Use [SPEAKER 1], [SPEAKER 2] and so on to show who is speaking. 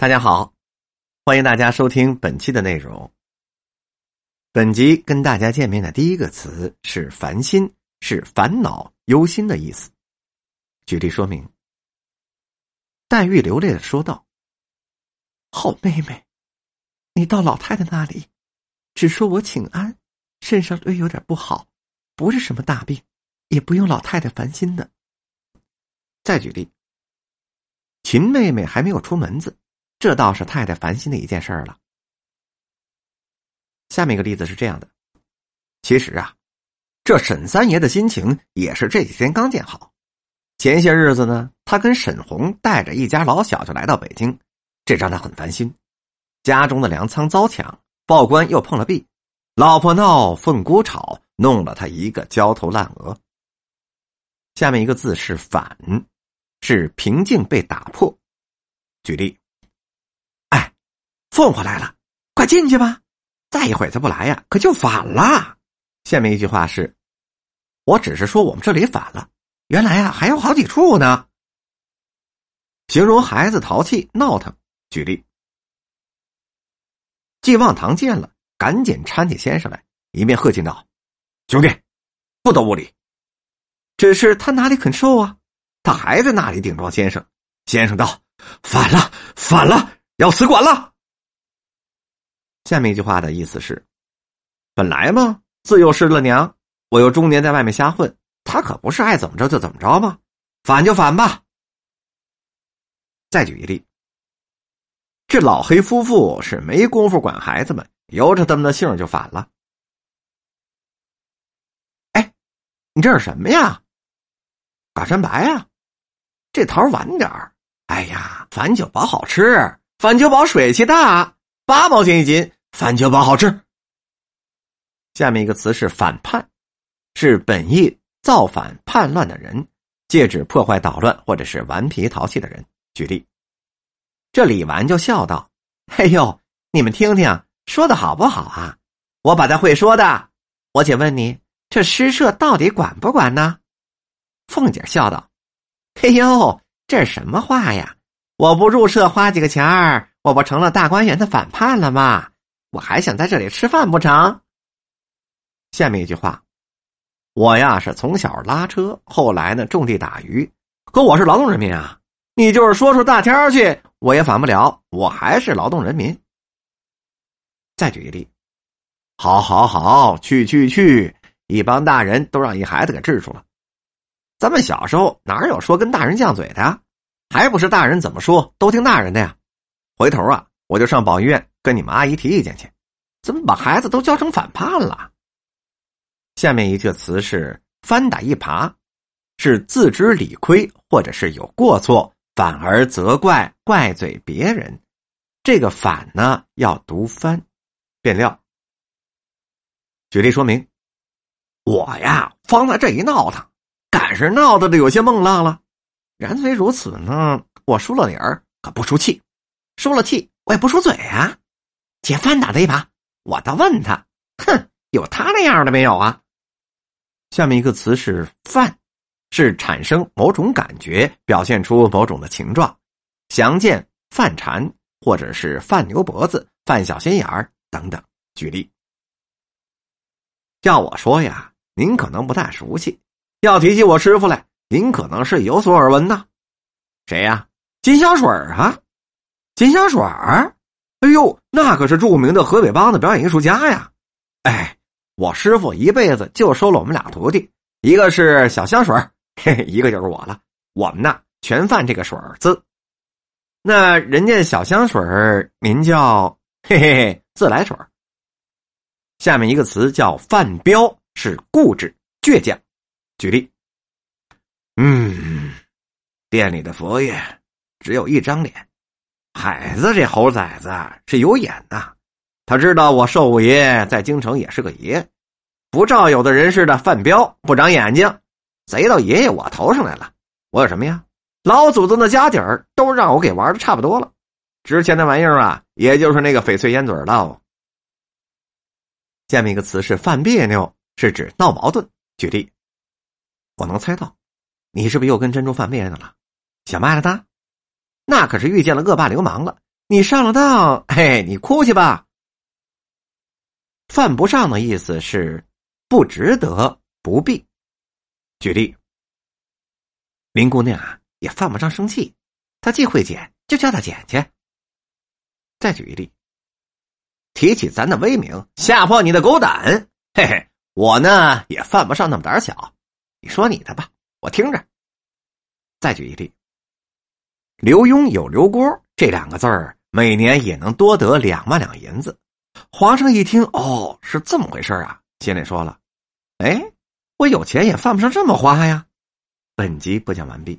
[SPEAKER 1] 大家好，欢迎大家收听本期的内容。本集跟大家见面的第一个词是“烦心”，是烦恼、忧心的意思。举例说明，黛玉流泪的说道：“好妹妹，你到老太太那里，只说我请安，身上略有点不好，不是什么大病，也不用老太太烦心的。”再举例，秦妹妹还没有出门子。这倒是太太烦心的一件事儿了。下面一个例子是这样的：其实啊，这沈三爷的心情也是这几天刚见好。前些日子呢，他跟沈红带着一家老小就来到北京，这让他很烦心。家中的粮仓遭抢，报官又碰了壁，老婆闹，凤姑吵，弄了他一个焦头烂额。下面一个字是“反”，是平静被打破。举例。凤凰来了，快进去吧！再一会儿再不来呀，可就反了。下面一句话是：我只是说我们这里反了，原来啊还有好几处呢。形容孩子淘气闹腾。举例：季望堂见了，赶紧搀起先生来，一面喝劲道：“兄弟，不得无礼。”只是他哪里肯受啊？他还在那里顶撞先生。先生道：“反了，反了，要死管了。”下面一句话的意思是：本来嘛，自幼失了娘，我又中年在外面瞎混，他可不是爱怎么着就怎么着吗？反就反吧。再举一例，这老黑夫妇是没工夫管孩子们，由着他们的性就反了。哎，你这是什么呀？嘎山白呀？这桃晚点儿。哎呀，反酒保好吃，反酒保水气大，八毛钱一斤。反酒宝好吃。下面一个词是反叛，是本意造反叛乱的人，借指破坏捣乱或者是顽皮淘气的人。举例，这李纨就笑道：“哎呦，你们听听，说的好不好啊？我把他会说的。我且问你，这诗社到底管不管呢？”凤姐笑道：“哎呦，这是什么话呀？我不入社花几个钱儿，我不成了大观园的反叛了吗？”我还想在这里吃饭不成？下面一句话，我呀是从小拉车，后来呢种地打鱼，可我是劳动人民啊！你就是说出大天去，我也反不了，我还是劳动人民。再举一例，好，好，好，去，去，去！一帮大人都让一孩子给治住了。咱们小时候哪有说跟大人犟嘴的？还不是大人怎么说都听大人的呀？回头啊，我就上保育院。跟你们阿姨提意见去，怎么把孩子都教成反叛了？下面一个词是“翻打一耙”，是自知理亏或者是有过错，反而责怪怪罪别人。这个“反”呢，要读“翻”。变料。举例说明：我呀，方才这一闹腾，赶是闹得的有些梦浪了。然虽如此呢，我输了理儿，可不输气；输了气，我也不输嘴啊。姐翻打他一把，我倒问他：“哼，有他那样的没有啊？”下面一个词是“犯”，是产生某种感觉，表现出某种的情状。详见“犯馋”或者是“犯牛脖子”“犯小心眼儿”等等。举例，要我说呀，您可能不太熟悉；要提起我师傅来，您可能是有所耳闻呐。谁呀？金香水啊，金香水儿。哎呦，那可是著名的河北梆子表演艺术家呀！哎，我师傅一辈子就收了我们俩徒弟，一个是小香水嘿嘿，一个就是我了。我们呢，全犯这个水字。那人家小香水名叫嘿嘿嘿自来水下面一个词叫范彪，是固执倔强。举例，嗯，店里的佛爷只有一张脸。海子，这猴崽子是有眼呐，他知道我寿五爷在京城也是个爷，不照有的人似的范彪不长眼睛，贼到爷爷我头上来了。我有什么呀？老祖宗的家底儿都让我给玩的差不多了，值钱的玩意儿啊，也就是那个翡翠烟嘴了。下面一个词是犯别扭，是指闹矛盾。举例，我能猜到，你是不是又跟珍珠犯别扭了？想卖了他？那可是遇见了恶霸流氓了，你上了当，嘿，你哭去吧。犯不上的意思是不值得、不必。举例，林姑娘啊，也犯不上生气，她既会捡，就叫她捡去。再举一例，提起咱的威名，吓破你的狗胆，嘿嘿，我呢也犯不上那么胆小。你说你的吧，我听着。再举一例，刘墉有刘锅这两个字儿，每年也能多得两万两银子。皇上一听，哦，是这么回事啊，心里说了：“哎，我有钱也犯不上这么花呀。”本集播讲完毕。